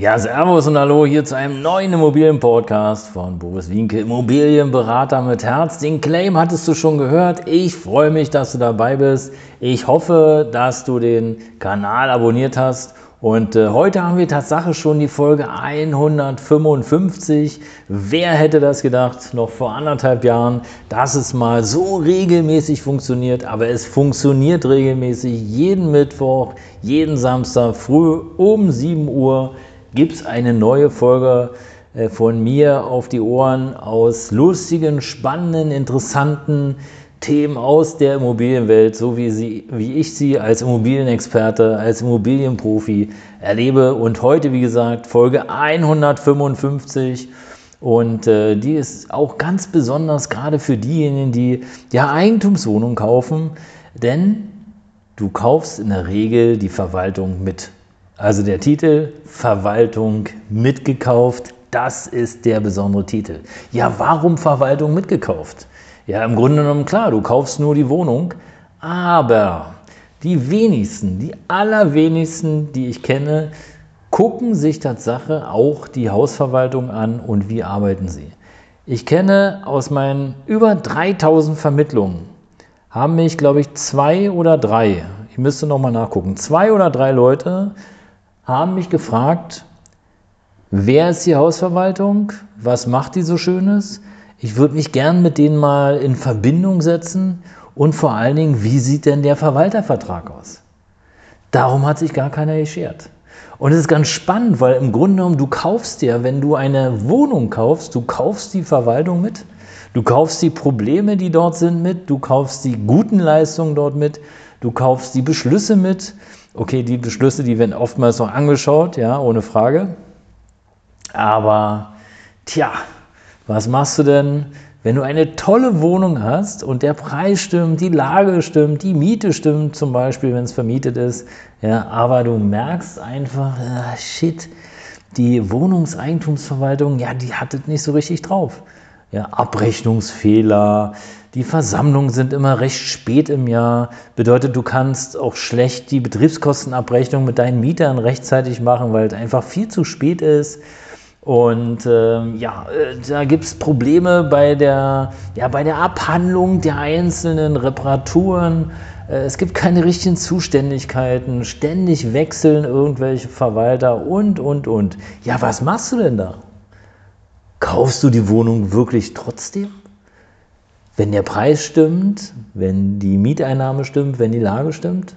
Ja, Servus und Hallo hier zu einem neuen Immobilienpodcast von Boris Wienke, Immobilienberater mit Herz. Den Claim hattest du schon gehört. Ich freue mich, dass du dabei bist. Ich hoffe, dass du den Kanal abonniert hast. Und äh, heute haben wir Tatsache schon die Folge 155. Wer hätte das gedacht, noch vor anderthalb Jahren, dass es mal so regelmäßig funktioniert? Aber es funktioniert regelmäßig jeden Mittwoch, jeden Samstag früh um 7 Uhr gibt es eine neue Folge äh, von mir auf die Ohren aus lustigen, spannenden, interessanten Themen aus der Immobilienwelt, so wie, sie, wie ich sie als Immobilienexperte, als Immobilienprofi erlebe. Und heute, wie gesagt, Folge 155. Und äh, die ist auch ganz besonders gerade für diejenigen, die ja Eigentumswohnungen kaufen, denn du kaufst in der Regel die Verwaltung mit. Also der Titel Verwaltung mitgekauft, das ist der besondere Titel. Ja, warum Verwaltung mitgekauft? Ja, im Grunde genommen klar, du kaufst nur die Wohnung, aber die wenigsten, die allerwenigsten, die ich kenne, gucken sich Tatsache auch die Hausverwaltung an und wie arbeiten sie. Ich kenne aus meinen über 3000 Vermittlungen, haben mich, glaube ich, zwei oder drei, ich müsste nochmal nachgucken, zwei oder drei Leute haben mich gefragt, wer ist die Hausverwaltung, was macht die so Schönes? Ich würde mich gern mit denen mal in Verbindung setzen und vor allen Dingen, wie sieht denn der Verwaltervertrag aus? Darum hat sich gar keiner geschert. Und es ist ganz spannend, weil im Grunde genommen, du kaufst ja, wenn du eine Wohnung kaufst, du kaufst die Verwaltung mit, du kaufst die Probleme, die dort sind mit, du kaufst die guten Leistungen dort mit, du kaufst die Beschlüsse mit, Okay, die Beschlüsse, die werden oftmals noch angeschaut, ja, ohne Frage. Aber, tja, was machst du denn, wenn du eine tolle Wohnung hast und der Preis stimmt, die Lage stimmt, die Miete stimmt, zum Beispiel, wenn es vermietet ist, ja, aber du merkst einfach, ah, shit, die Wohnungseigentumsverwaltung, ja, die hat es nicht so richtig drauf. Ja, Abrechnungsfehler, die Versammlungen sind immer recht spät im Jahr. Bedeutet, du kannst auch schlecht die Betriebskostenabrechnung mit deinen Mietern rechtzeitig machen, weil es einfach viel zu spät ist. Und ähm, ja, äh, da gibt es Probleme bei der, ja, bei der Abhandlung der einzelnen Reparaturen. Äh, es gibt keine richtigen Zuständigkeiten. Ständig wechseln irgendwelche Verwalter und, und, und. Ja, was machst du denn da? Kaufst du die Wohnung wirklich trotzdem? Wenn der Preis stimmt, wenn die Mieteinnahme stimmt, wenn die Lage stimmt?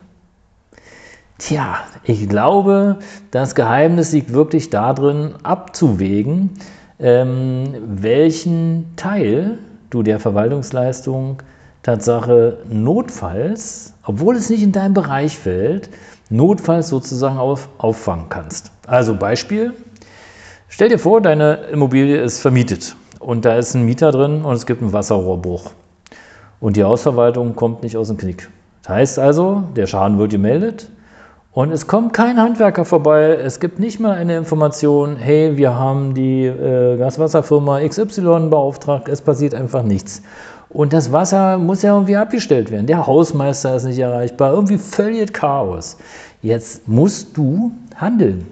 Tja, ich glaube, das Geheimnis liegt wirklich darin, abzuwägen, ähm, welchen Teil du der Verwaltungsleistung Tatsache notfalls, obwohl es nicht in deinem Bereich fällt, notfalls sozusagen auf, auffangen kannst. Also Beispiel, stell dir vor, deine Immobilie ist vermietet und da ist ein Mieter drin und es gibt einen Wasserrohrbruch. Und die Hausverwaltung kommt nicht aus dem Knick. Das heißt also, der Schaden wird gemeldet und es kommt kein Handwerker vorbei. Es gibt nicht mal eine Information, hey, wir haben die äh, Gaswasserfirma XY beauftragt. Es passiert einfach nichts. Und das Wasser muss ja irgendwie abgestellt werden. Der Hausmeister ist nicht erreichbar. Irgendwie völlig Chaos. Jetzt musst du handeln.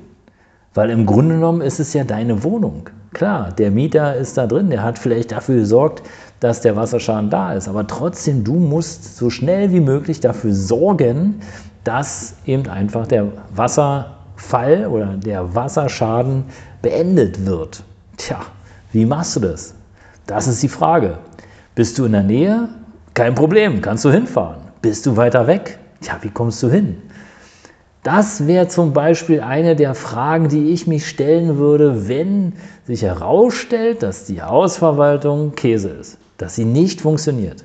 Weil im Grunde genommen ist es ja deine Wohnung. Klar, der Mieter ist da drin, der hat vielleicht dafür gesorgt, dass der Wasserschaden da ist. Aber trotzdem, du musst so schnell wie möglich dafür sorgen, dass eben einfach der Wasserfall oder der Wasserschaden beendet wird. Tja, wie machst du das? Das ist die Frage. Bist du in der Nähe? Kein Problem, kannst du hinfahren. Bist du weiter weg? Tja, wie kommst du hin? Das wäre zum Beispiel eine der Fragen, die ich mich stellen würde, wenn sich herausstellt, dass die Hausverwaltung Käse ist, dass sie nicht funktioniert.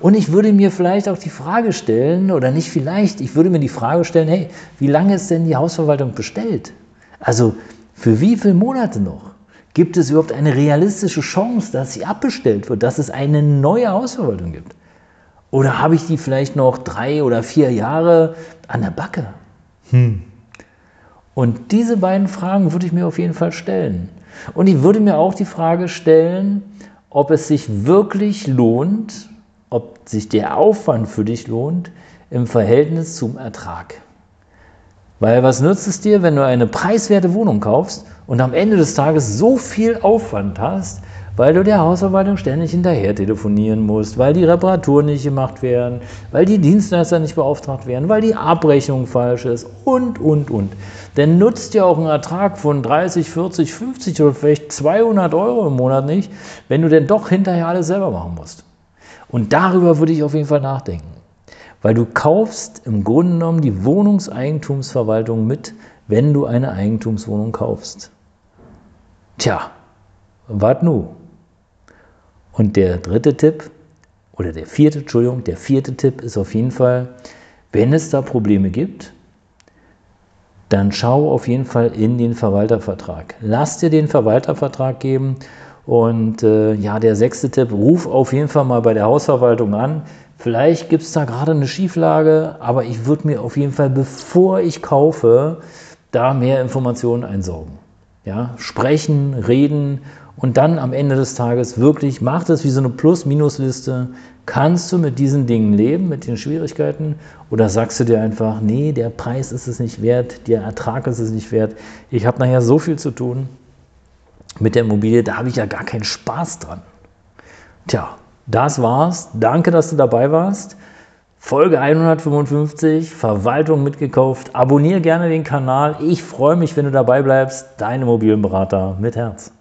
Und ich würde mir vielleicht auch die Frage stellen, oder nicht vielleicht, ich würde mir die Frage stellen, hey, wie lange ist denn die Hausverwaltung bestellt? Also für wie viele Monate noch? Gibt es überhaupt eine realistische Chance, dass sie abbestellt wird, dass es eine neue Hausverwaltung gibt? Oder habe ich die vielleicht noch drei oder vier Jahre an der Backe? Hm. Und diese beiden Fragen würde ich mir auf jeden Fall stellen. Und ich würde mir auch die Frage stellen, ob es sich wirklich lohnt, ob sich der Aufwand für dich lohnt im Verhältnis zum Ertrag. Weil was nützt es dir, wenn du eine preiswerte Wohnung kaufst und am Ende des Tages so viel Aufwand hast, weil du der Hausverwaltung ständig hinterher telefonieren musst, weil die Reparaturen nicht gemacht werden, weil die Dienstleister nicht beauftragt werden, weil die Abrechnung falsch ist und, und, und. Denn nutzt ja auch ein Ertrag von 30, 40, 50 oder vielleicht 200 Euro im Monat nicht, wenn du denn doch hinterher alles selber machen musst. Und darüber würde ich auf jeden Fall nachdenken. Weil du kaufst im Grunde genommen die Wohnungseigentumsverwaltung mit, wenn du eine Eigentumswohnung kaufst. Tja, wat nu? Und der dritte Tipp, oder der vierte, Entschuldigung, der vierte Tipp ist auf jeden Fall, wenn es da Probleme gibt, dann schau auf jeden Fall in den Verwaltervertrag. Lass dir den Verwaltervertrag geben und äh, ja, der sechste Tipp, ruf auf jeden Fall mal bei der Hausverwaltung an. Vielleicht gibt es da gerade eine Schieflage, aber ich würde mir auf jeden Fall, bevor ich kaufe, da mehr Informationen einsorgen. Ja, sprechen, reden und dann am Ende des Tages wirklich, macht es wie so eine Plus-Minus-Liste. Kannst du mit diesen Dingen leben, mit den Schwierigkeiten? Oder sagst du dir einfach, nee, der Preis ist es nicht wert, der Ertrag ist es nicht wert, ich habe nachher so viel zu tun mit der Immobilie, da habe ich ja gar keinen Spaß dran. Tja, das war's. Danke, dass du dabei warst. Folge 155, Verwaltung mitgekauft. Abonniere gerne den Kanal. Ich freue mich, wenn du dabei bleibst. Dein Immobilienberater mit Herz.